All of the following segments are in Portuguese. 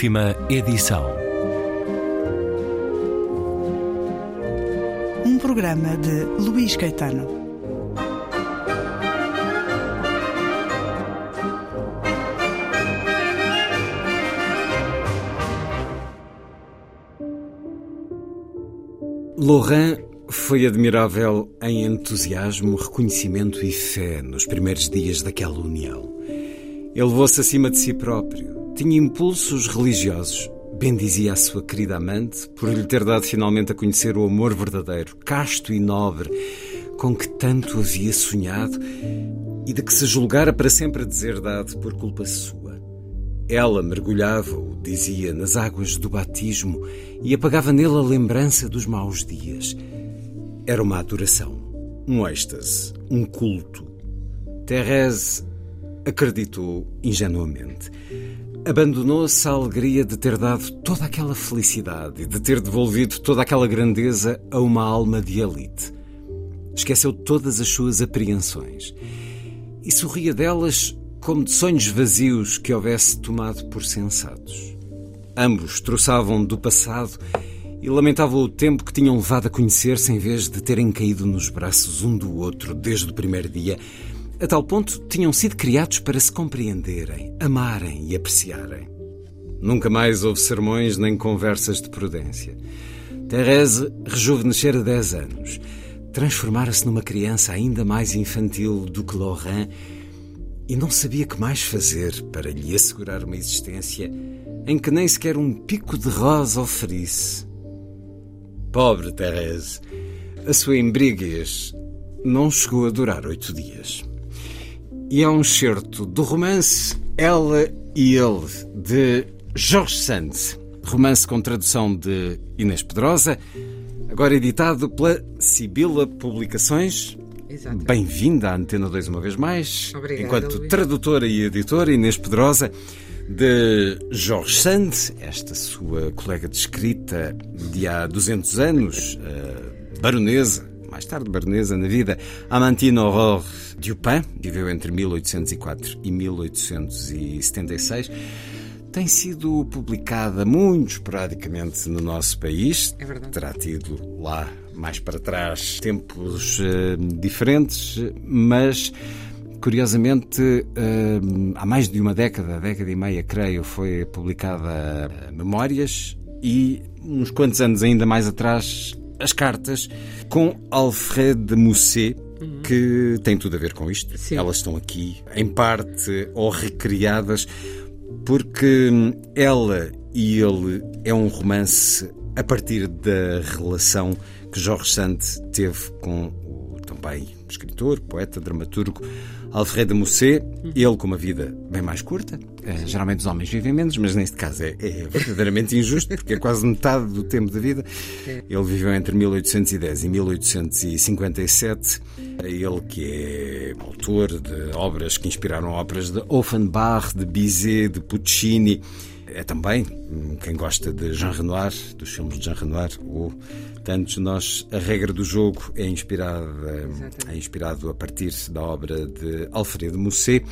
Última edição. Um programa de Luís Caetano. Laurent foi admirável em entusiasmo, reconhecimento e fé nos primeiros dias daquela união. Ele levou-se acima de si próprio, tinha impulsos religiosos, bendizia a sua querida amante por lhe ter dado finalmente a conhecer o amor verdadeiro, casto e nobre, com que tanto havia sonhado e de que se julgara para sempre deserdado por culpa sua. Ela mergulhava-o, dizia, nas águas do batismo e apagava nele a lembrança dos maus dias. Era uma adoração, um êxtase, um culto. Thérèse acreditou ingenuamente. Abandonou-se à alegria de ter dado toda aquela felicidade e de ter devolvido toda aquela grandeza a uma alma de elite. Esqueceu todas as suas apreensões e sorria delas como de sonhos vazios que houvesse tomado por sensatos. Ambos troçavam do passado e lamentavam o tempo que tinham levado a conhecer-se em vez de terem caído nos braços um do outro desde o primeiro dia. A tal ponto tinham sido criados para se compreenderem, amarem e apreciarem. Nunca mais houve sermões nem conversas de prudência. Thérèse rejuvenescera dez anos. Transformara-se numa criança ainda mais infantil do que Laurent e não sabia que mais fazer para lhe assegurar uma existência em que nem sequer um pico de rosa oferisse. Pobre Thérèse, a sua embriaguez não chegou a durar oito dias. E é um certo do romance Ela e Ele, de George Sand, romance com tradução de Inês Pedrosa, agora editado pela Sibila Publicações. Bem-vinda à Antena 2 uma vez mais. Obrigada, Enquanto Luís. tradutora e editora, Inês Pedrosa, de George Sand, esta sua colega de escrita de há 200 anos, eh, baronesa, mais tarde baronesa na vida, Amantine Aurore Dupin, viveu entre 1804 e 1876. Tem sido publicada muito esporadicamente no nosso país. É verdade. Terá tido lá mais para trás tempos eh, diferentes, mas curiosamente eh, há mais de uma década, década e meia, creio, foi publicada Memórias e uns quantos anos ainda mais atrás as cartas com Alfred de Musset que tem tudo a ver com isto. Sim. Elas estão aqui em parte ou recriadas porque ela e ele é um romance a partir da relação que Jorge Sand teve com o também escritor, poeta, dramaturgo Alfred de Musset. Ele com uma vida bem mais curta. Eh, geralmente os homens vivem menos, mas neste caso é, é verdadeiramente injusto, porque é quase metade do tempo da vida. Ele viveu entre 1810 e 1857. Ele que é autor de obras que inspiraram óperas de Offenbach, de Bizet, de Puccini. É também hum, quem gosta de Jean Renoir, dos filmes de Jean Renoir, ou tantos nós, a regra do jogo é inspirada, é inspirado a partir da obra de Alfredo Musset,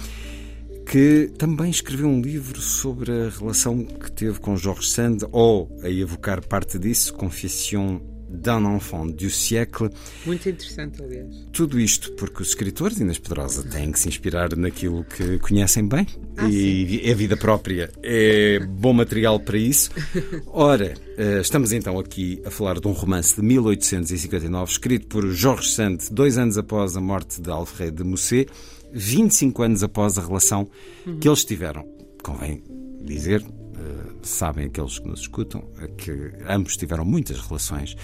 que também escreveu um livro sobre a relação que teve com Georges Sand, ou a evocar parte disso, Confession d'un enfant du siècle. Muito interessante, aliás. Tudo isto porque os escritores, Inês Pedrosa, têm que se inspirar naquilo que conhecem bem Ah, e a vida própria é bom material para isso. Ora, eh, estamos então aqui a falar de um romance de 1859 escrito por Georges Sand dois anos após a morte de Alfred de Musset, 25 anos após a relação que eles tiveram. Convém dizer, sabem aqueles que nos escutam, eh, que ambos tiveram muitas relações.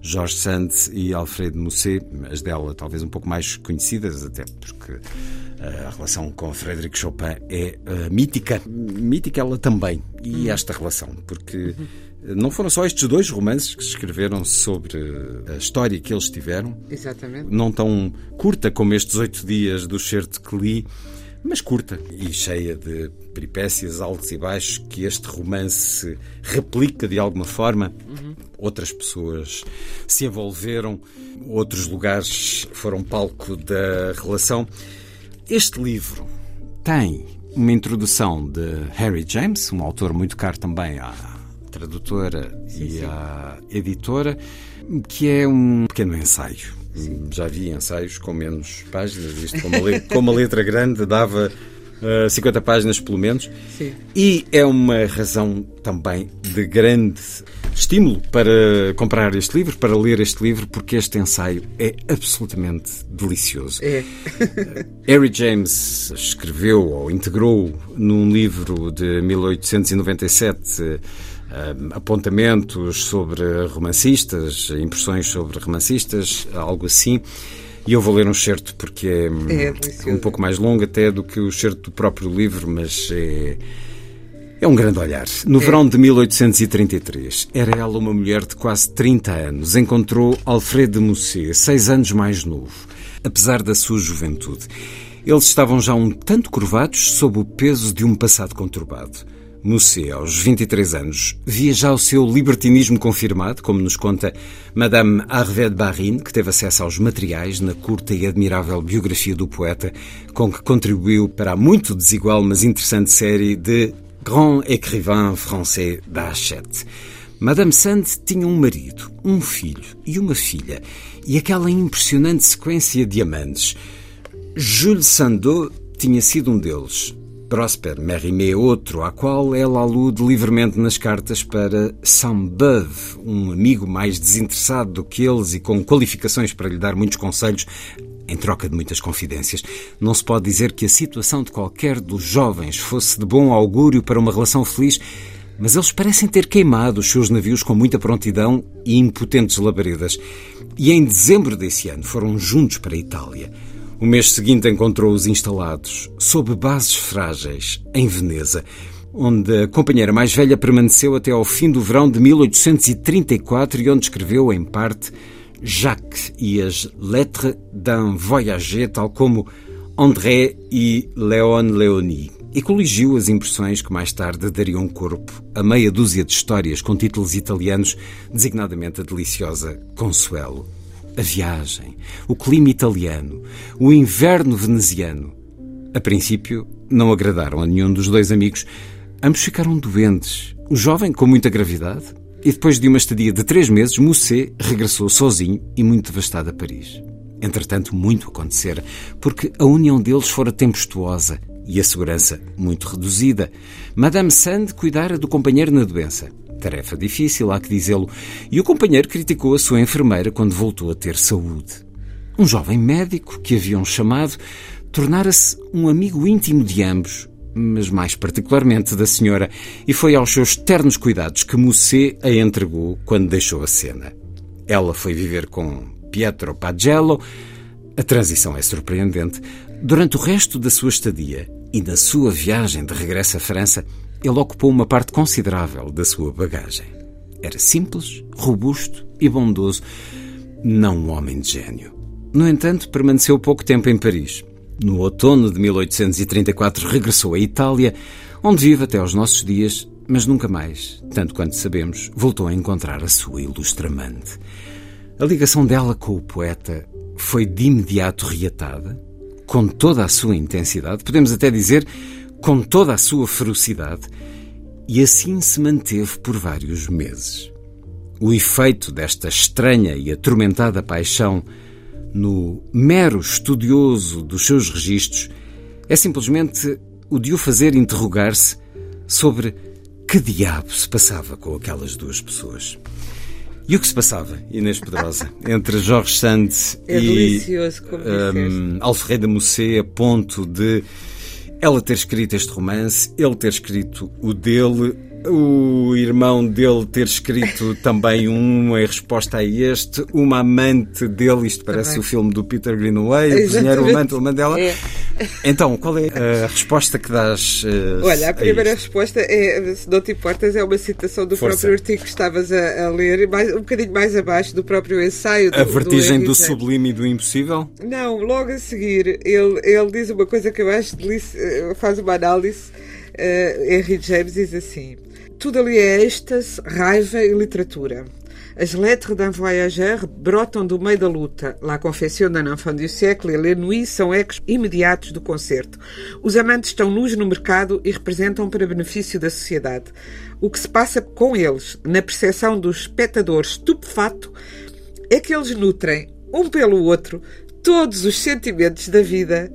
Jorge Sand e Alfred Musset, as dela talvez um pouco mais conhecidas, até porque eh, a relação com Frédéric Chopin é eh, mítica. Mítica ela também, e esta relação, porque eh, não foram só estes dois romances que se escreveram sobre a história que eles tiveram, Exatamente. não tão curta como estes oito dias do certo que li, mas curta e cheia de peripécias altos e baixos que este romance replica de alguma forma. Outras pessoas se envolveram, outros lugares foram palco da relação. Este livro tem uma introdução de Harry James, um autor muito caro também à tradutora sim, e sim. à editora, que é um pequeno ensaio. Sim. Já vi ensaios com menos páginas, isto com uma, letra, com uma letra grande dava uh, 50 páginas pelo menos. Sim. E é uma razão também de grande estímulo para comprar este livro, para ler este livro, porque este ensaio é absolutamente delicioso. É. Harry James escreveu ou integrou num livro de 1897 Uh, apontamentos sobre romancistas, impressões sobre romancistas, algo assim. E eu vou ler um certo porque é, é um pouco mais longo até do que o certo do próprio livro, mas é, é um grande olhar. No é. verão de 1833, era ela uma mulher de quase 30 anos. Encontrou Alfred de Musset, seis anos mais novo, apesar da sua juventude. Eles estavam já um tanto curvados sob o peso de um passado conturbado. Musset, aos 23 anos, via já o seu libertinismo confirmado, como nos conta Madame Harvey de Barine, que teve acesso aos materiais na curta e admirável biografia do poeta, com que contribuiu para a muito desigual mas interessante série de Grand Écrivain Français da Hachette. Madame Sand tinha um marido, um filho e uma filha, e aquela impressionante sequência de amantes. Jules Sandeau tinha sido um deles. Prosper Mérimée outro, à qual ela alude livremente nas cartas para Saint-Beuve, um amigo mais desinteressado do que eles e com qualificações para lhe dar muitos conselhos, em troca de muitas confidências. Não se pode dizer que a situação de qualquer dos jovens fosse de bom augúrio para uma relação feliz, mas eles parecem ter queimado os seus navios com muita prontidão e impotentes labaredas. E em dezembro desse ano foram juntos para a Itália. O mês seguinte encontrou-os instalados, sob bases frágeis, em Veneza, onde a companheira mais velha permaneceu até ao fim do verão de 1834 e onde escreveu, em parte, Jacques e as Lettres d'un Voyager, tal como André e Léon Léonie, e coligiu as impressões que mais tarde dariam corpo a meia dúzia de histórias com títulos italianos, designadamente a deliciosa Consuelo a viagem, o clima italiano, o inverno veneziano. A princípio, não agradaram a nenhum dos dois amigos. Ambos ficaram doentes. O jovem com muita gravidade, e depois de uma estadia de três meses, Musset regressou sozinho e muito devastado a Paris. Entretanto, muito acontecera, porque a união deles fora tempestuosa e a segurança muito reduzida. Madame Sand cuidara do companheiro na doença. Tarefa difícil, há que dizê-lo, e o companheiro criticou a sua enfermeira quando voltou a ter saúde. Um jovem médico que haviam chamado tornara-se um amigo íntimo de ambos, mas mais particularmente da senhora, e foi aos seus ternos cuidados que Musset a entregou quando deixou a cena. Ela foi viver com Pietro Pagello. A transição é surpreendente. Durante o resto da sua estadia e na sua viagem de regresso à França, ele ocupou uma parte considerável da sua bagagem. Era simples, robusto e bondoso, não um homem de gênio. No entanto, permaneceu pouco tempo em Paris. No outono de 1834 regressou à Itália, onde vive até aos nossos dias, mas nunca mais, tanto quanto sabemos, voltou a encontrar a sua ilustre amante. A ligação dela com o poeta foi de imediato reatada, com toda a sua intensidade, podemos até dizer com toda a sua ferocidade, e assim se manteve por vários meses. O efeito desta estranha e atormentada paixão no mero estudioso dos seus registros é simplesmente o de o fazer interrogar-se sobre que diabo se passava com aquelas duas pessoas. E o que se passava, Inês Pedrosa, entre Jorge Sands é e um, Alfredo Musset a ponto de ela ter escrito este romance, ele ter escrito o dele, o irmão dele ter escrito também um em resposta a este, uma amante dele, isto parece também. o filme do Peter Greenaway, o cozinheiro, amante, o amante dela. É. Então, qual é a resposta que dás? Uh, Olha, a primeira a resposta é, se não te importas, é uma citação do Força. próprio artigo que estavas a, a, ler, mais, um bocadinho mais abaixo do próprio ensaio. Do, a vertigem do, do sublime e do impossível? Não, logo a seguir, ele, ele diz uma coisa que eu acho, faz uma análise, uh, Henry James diz assim tudo ali é êxtase, raiva e literatura. As lettres d'un voyageur brotam do meio da luta. La confession d'un enfant du siècle e Les Nuits são ecos imediatos do concerto. Os amantes estão nus no mercado e representam para benefício da sociedade. O que se passa com eles, na percepção do espectador estupefato, é que eles nutrem, um pelo outro, todos os sentimentos da vida,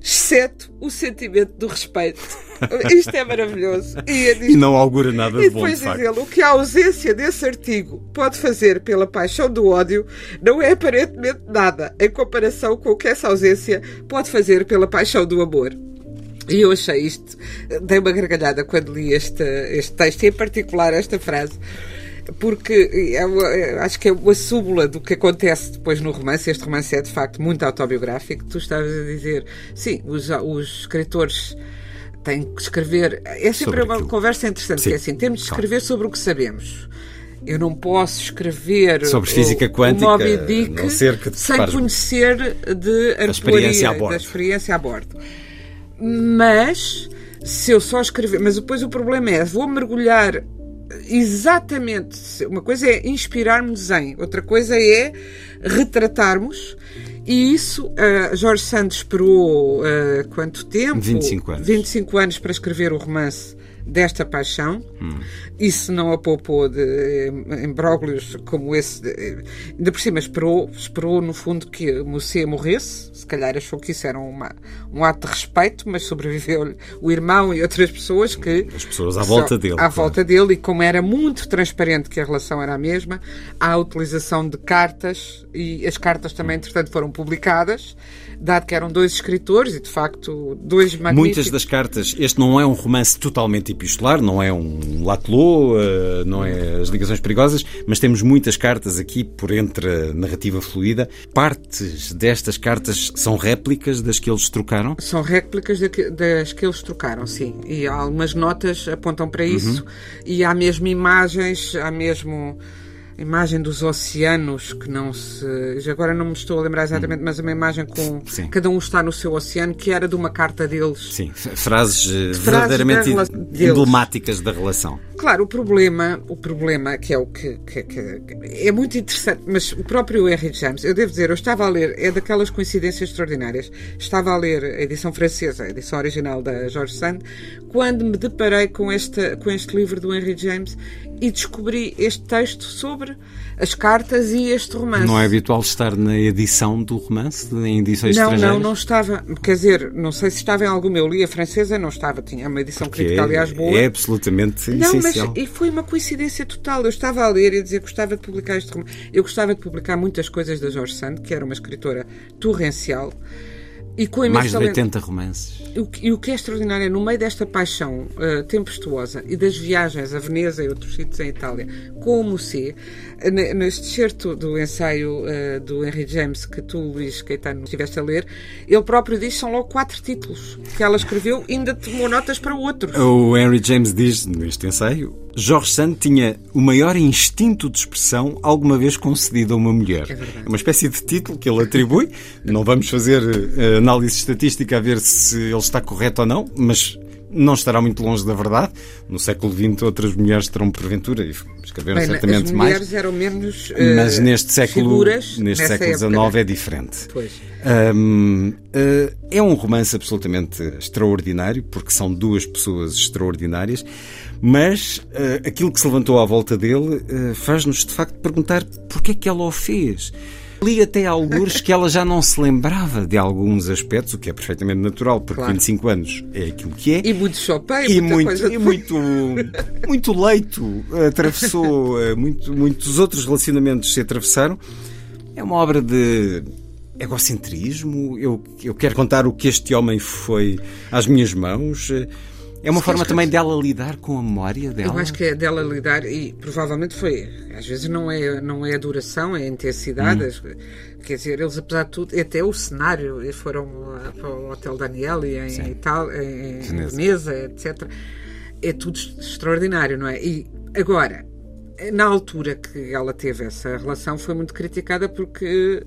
exceto o sentimento do respeito. Isto é maravilhoso. E, e não augura nada de bom, de facto. ele, o que a ausência desse artigo pode fazer pela paixão do ódio não é aparentemente nada em comparação com o que essa ausência pode fazer pela paixão do amor. E eu achei isto, dei uma gargalhada quando li este, este texto, e em particular esta frase, porque é uma, acho que é uma súbula do que acontece depois no romance. Este romance é de facto muito autobiográfico. Tu estavas a dizer, sim, os, os escritores têm que escrever. É sempre sobre uma aquilo. conversa interessante, Sim, que é assim: temos de escrever claro. sobre o que sabemos. Eu não posso escrever sobre física quântica, o Moby Dick sem conhecer de a experiência da experiência a bordo. Mas se eu só escrever, mas depois o problema é, vou mergulhar exatamente. Uma coisa é inspirarmos em, outra coisa é retratarmos e isso, uh, Jorge Santos esperou uh, quanto tempo? 25 anos. 25 anos para escrever o romance desta paixão. Hum. Isso não a poupou de embróglios como esse. Ainda por cima, esperou, esperou no fundo que Moussé morresse. Se calhar achou que isso era uma, um ato de respeito, mas sobreviveu o irmão e outras pessoas que. As pessoas à volta dele. À claro. volta dele, e como era muito transparente que a relação era a mesma, há a utilização de cartas, e as cartas também, entretanto, foram publicadas dado que eram dois escritores e, de facto, dois magníficos... Muitas das cartas, este não é um romance totalmente epistolar, não é um Latelot, eh, não é as ligações perigosas, mas temos muitas cartas aqui por entre a narrativa fluida. Partes destas cartas são réplicas das que eles trocaram? São réplicas das que eles trocaram, sim. E algumas notas apontam para isso. Uhum. E há mesmo imagens, há mesmo imagem dos oceanos que não se. Agora não me estou a lembrar exatamente, hum. mas uma imagem com. Sim. Cada um está no seu oceano, que era de uma carta deles. Sim, frases, eh, verdadeiramente emblemáticas da relação. Claro, o problema, o problema que é o que, que, que, é muito interessante, mas o próprio Henry James, eu devo dizer, eu estava a ler, é daquelas coincidências extraordinárias. Estava a ler a edição francesa, a edição original da George Sand, quando me deparei com este, com este livro do Henry James e descobri este texto sobre as cartas e este romance. Não é habitual estar na edição do romance, em edições não, estrangeiras? Não, não estava. Quer dizer, não sei se estava em alguma. Eu li a francesa, não estava. Tinha uma edição Porque crítica, aliás, boa. É absolutamente não, essencial. Mas, e foi uma coincidência total. Eu estava a ler e a dizer que gostava de publicar este romance. Eu gostava de publicar muitas coisas da Jorge Sand, que era uma escritora torrencial. E com Mais de 80 romances. O que, e o que é extraordinário é, no meio desta paixão uh, tempestuosa e das viagens a Veneza e outros sítios em Itália, com o Musset, neste certo do ensaio uh, do Henry James que tu, Luís Caetano, estiveste a ler, ele próprio diz que são logo quatro títulos que ela escreveu e ainda tomou notas para outros. O Henry James diz neste ensaio Jorge Sand tinha o maior instinto de expressão alguma vez concedido a uma mulher. É, é uma espécie de título que ele atribui. Não vamos fazer uh, análise estatística a ver se ele está correto ou não, mas não estará muito longe da verdade. No século XX, outras mulheres terão porventura e escreveram Bem, certamente as mais. mulheres eram menos. Uh, mas neste século, figuras, neste século XIX é diferente. Pois. Um, uh, é um romance absolutamente extraordinário, porque são duas pessoas extraordinárias, mas uh, aquilo que se levantou à volta dele faz-nos de facto perguntar porquê é que ela o fez. Li até alguns que ela já não se lembrava de alguns aspectos, o que é perfeitamente natural, porque claro. 25 anos é aquilo que é. E muito Chopin, e muito, e muito, muito leito atravessou, eh, muito, muitos outros relacionamentos se atravessaram. É uma obra de egocentrismo. Eu, eu quero contar o que este homem foi às minhas mãos. É uma forma também dela lidar com a memória dela? Eu acho que é dela lidar e provavelmente foi. Às vezes não é, não é a duração, é a intensidade. Hum. Quer dizer, eles apesar de tudo, até o cenário, eles foram para o Hotel Danieli em Itália, em, em Veneza, etc. É tudo extraordinário, não é? E agora, na altura que ela teve essa relação, foi muito criticada porque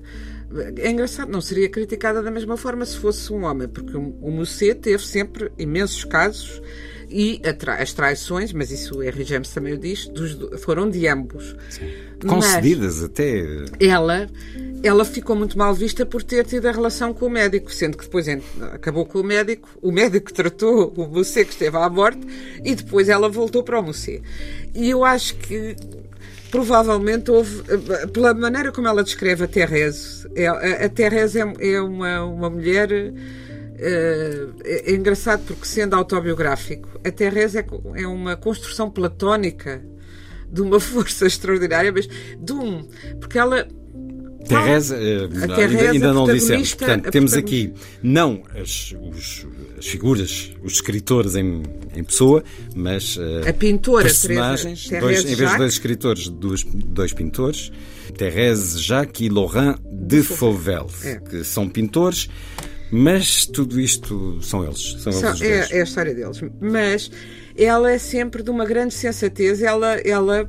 é engraçado, não seria criticada da mesma forma se fosse um homem, porque o Musset teve sempre imensos casos E as traições, mas isso o Henry James também o diz, dos, foram de ambos. Sim. Concedidas até. Ela, ela ficou muito mal vista por ter tido a relação com o médico, sendo que depois acabou com o médico, o médico tratou o Musset que esteve à morte e depois ela voltou para o Musset. E eu acho que provavelmente houve, pela maneira como ela descreve a Thérèse, é, a Thérèse é, é uma, uma mulher é, é, engraçado porque, sendo autobiográfico, a Thérèse é, é uma construção platónica de uma força extraordinária, mas de um. Porque ela Teresa, ainda, ainda não dissemos. Portanto, temos aqui não as, os, as figuras, os escritores em, em pessoa, mas a pintora, personagens, Teresa, dois, em vez de dois escritores, dois, dois pintores, Thérèse Jacques e Laurent de Fauvel, é. que são pintores. Mas tudo isto são eles. São, são eles é, é, a história deles. Mas ela é sempre de uma grande sensatez. Ela, ela,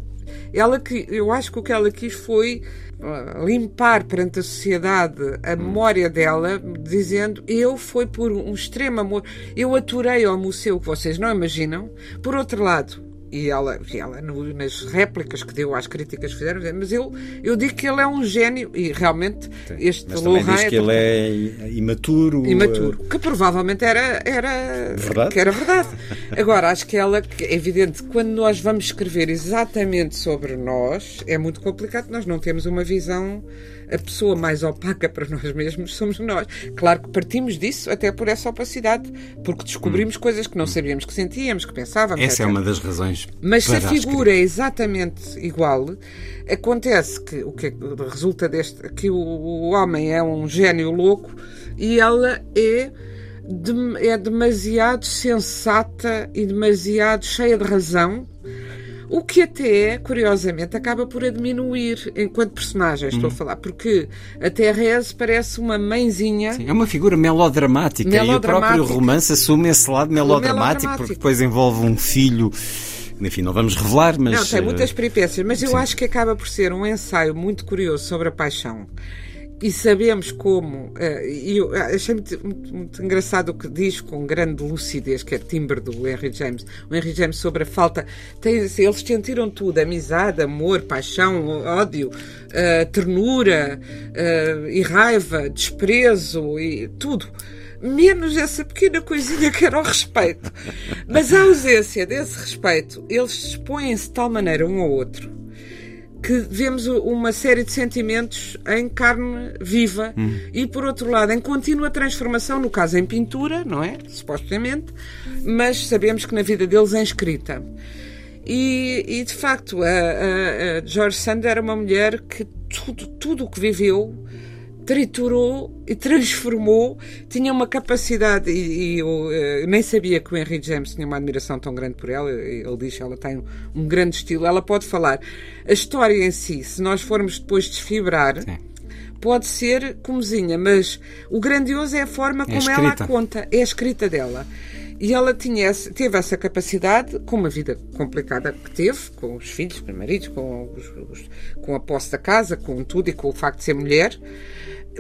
ela que eu acho que o que ela quis foi uh, limpar perante a sociedade a hum. memória dela, dizendo eu foi por um extremo amor, eu aturei ao museu que vocês não imaginam. Por outro lado, e ela, e ela no, nas réplicas que deu às críticas que fizeram, mas eu, eu digo que ele é um gênio e realmente Sim, este mas Laurent diz que é, ele é imaturo. Imaturo, que provavelmente era, era, verdade? Que era verdade. Agora, acho que ela, é evidente, quando nós vamos escrever exatamente sobre nós, é muito complicado, nós não temos uma visão a pessoa mais opaca para nós mesmos somos nós. Claro que partimos disso até por essa opacidade, porque descobrimos hum. coisas que não sabíamos que sentíamos, que pensávamos. Essa é uma das razões. Mas se a figura é exatamente igual, acontece que o que resulta deste que o, homem é um gênio louco e ela é é demasiado sensata e demasiado cheia de razão o que até, curiosamente, acaba por a diminuir enquanto personagem, estou hum. a falar, porque a Therese parece uma mãezinha. Sim, é uma figura melodramática, melodramática, e o próprio romance assume esse lado melodramático, melodramático. porque depois envolve um filho. Enfim, não vamos revelar, mas. Não, tem muitas peripécias, mas eu Sim. acho que acaba por ser um ensaio muito curioso sobre a paixão e sabemos como, uh, e eu achei muito, muito, muito, engraçado o que diz com grande lucidez, que é timbre do Henry James, o Henry James sobre a falta, tem, eles sentiram tudo, amizade, amor, paixão, ódio, uh, ternura uh, e raiva, desprezo e tudo. Menos essa pequena coisinha que era o respeito. Mas a ausência desse respeito, eles expõem-se de tal maneira um ao outro que vemos uma série de sentimentos em carne viva hum. e, por outro lado, em contínua transformação, no caso em pintura, não é? Supostamente, mas sabemos que na vida deles em escrita. E, e de facto, a, a, a George Sand era uma mulher que tudo, tudo o que viveu triturou e transformou, tinha uma capacidade, e, e eu uh, nem sabia que o Henry James tinha uma admiração tão grande por ela, ele diz que ela tem um, um grande estilo, ela pode falar. A história em si, se nós formos depois desfibrar, Sim. pode ser comozinha, mas o grandioso é a forma é como ela a conta, é a escrita dela. E ela tinha, teve essa capacidade, com uma vida complicada que teve, com os filhos, com os maridos, com, os, com a posse da casa, com tudo e com o facto de ser mulher,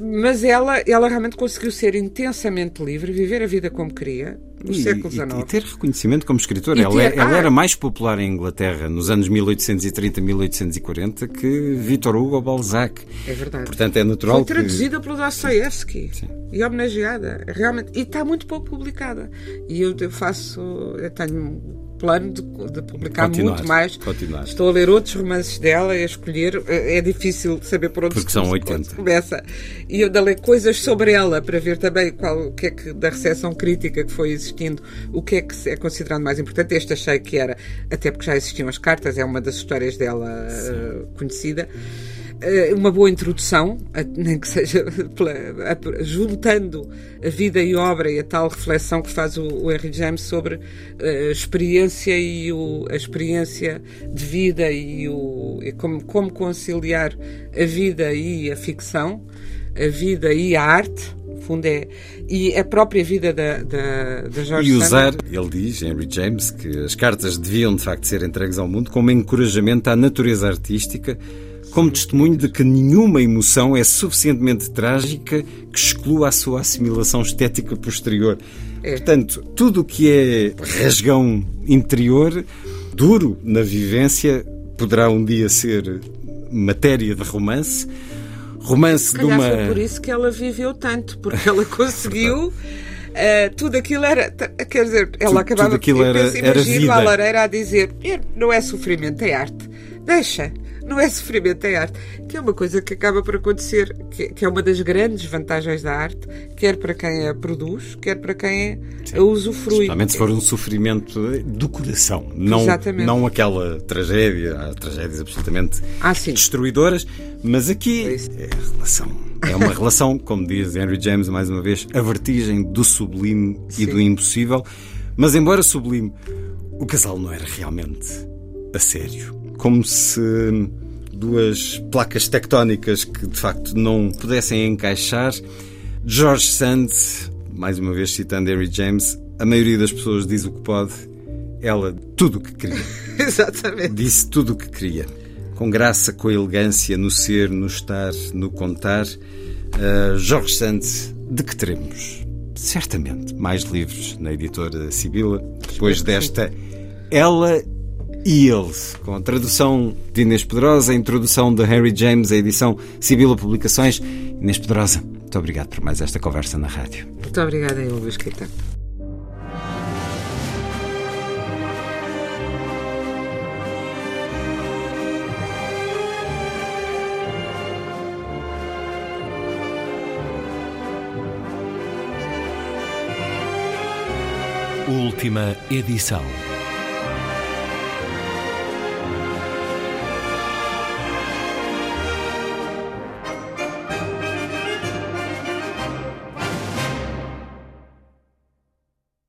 mas ela, ela realmente conseguiu ser intensamente livre, viver a vida como queria, no e, século XIX. E, e, ter reconhecimento como escritora. Ela, ter, ela ah, era mais popular em Inglaterra nos anos 1830, 1840 que Victor Hugo ou Balzac. É verdade. Portanto, é natural Foi traduzida pelo Dostoevsky e homenageada. Realmente. E está muito pouco publicada. E eu faço. Eu tenho plano de, de publicar continuar, muito mais. Continuar. Estou a ler outros romances dela, a escolher. É, é difícil saber por onde, Porque são 80. começa. E eu ler coisas sobre ela para ver também qual, o que é que da recepção crítica que foi existindo, o que é que é considerado mais importante. Este achei que era, até porque já existiam as cartas, é uma das histórias dela uh, conhecida. Eh, uma boa introdução, nem que seja juntando a vida e obra e a tal reflexão que faz o, Henry James sobre eh, a experiência e o, a experiência de vida e, o, e como, como conciliar a vida e a ficção, a vida e a arte, fundo é, e a própria vida da, da, da George E usar, ele diz, Henry James, que as cartas deviam de facto ser entregues ao mundo como encorajamento à natureza artística como testemunho de que nenhuma emoção é suficientemente trágica que exclua a sua assimilação estética posterior. É. Portanto, tudo o que é rasgão interior, duro na vivência, poderá um dia ser matéria de romance. Romance de uma. foi por isso que ela viveu tanto, porque ela conseguiu. eh, tudo aquilo era. Quer dizer, ela Tudo- acabava tudo aquilo eu era- penso, era vida. a lareira a dizer: "Eh, não é sofrimento, é arte. Deixa. Não é sofrimento, é arte. Que é uma coisa que acaba por acontecer, que, que é uma das grandes vantagens da arte, quer para quem a produz, quer para quem a usufrui. Especialmente se for um sofrimento do coração, não, Exatamente. não aquela tragédia, há tragédias absolutamente Ah, destruidoras, mas aqui É é a relação. É uma relação, como diz Henry James mais uma vez, a vertigem do sublime e Sim. do impossível. Mas embora sublime, o casal não era realmente a sério. Como se duas placas tectónicas que de facto não pudessem encaixar. George Sand, mais uma vez citando Henry James, a maioria das pessoas diz o que pode, ela tudo o que queria. Exatamente. Disse tudo o que queria. Com graça, com elegância, no ser, no estar, no contar. Uh, Jorge Santos, de que teremos? Certamente mais livros na editora Sibila, depois desta Ela e Ele, com a tradução de Inês Pedrosa, a introdução de Harry James, a edição Sibila Publicações. Inês Pedrosa, muito obrigado por mais esta conversa na rádio. Muito obrigada, eu, Luís Caetano. Última edição.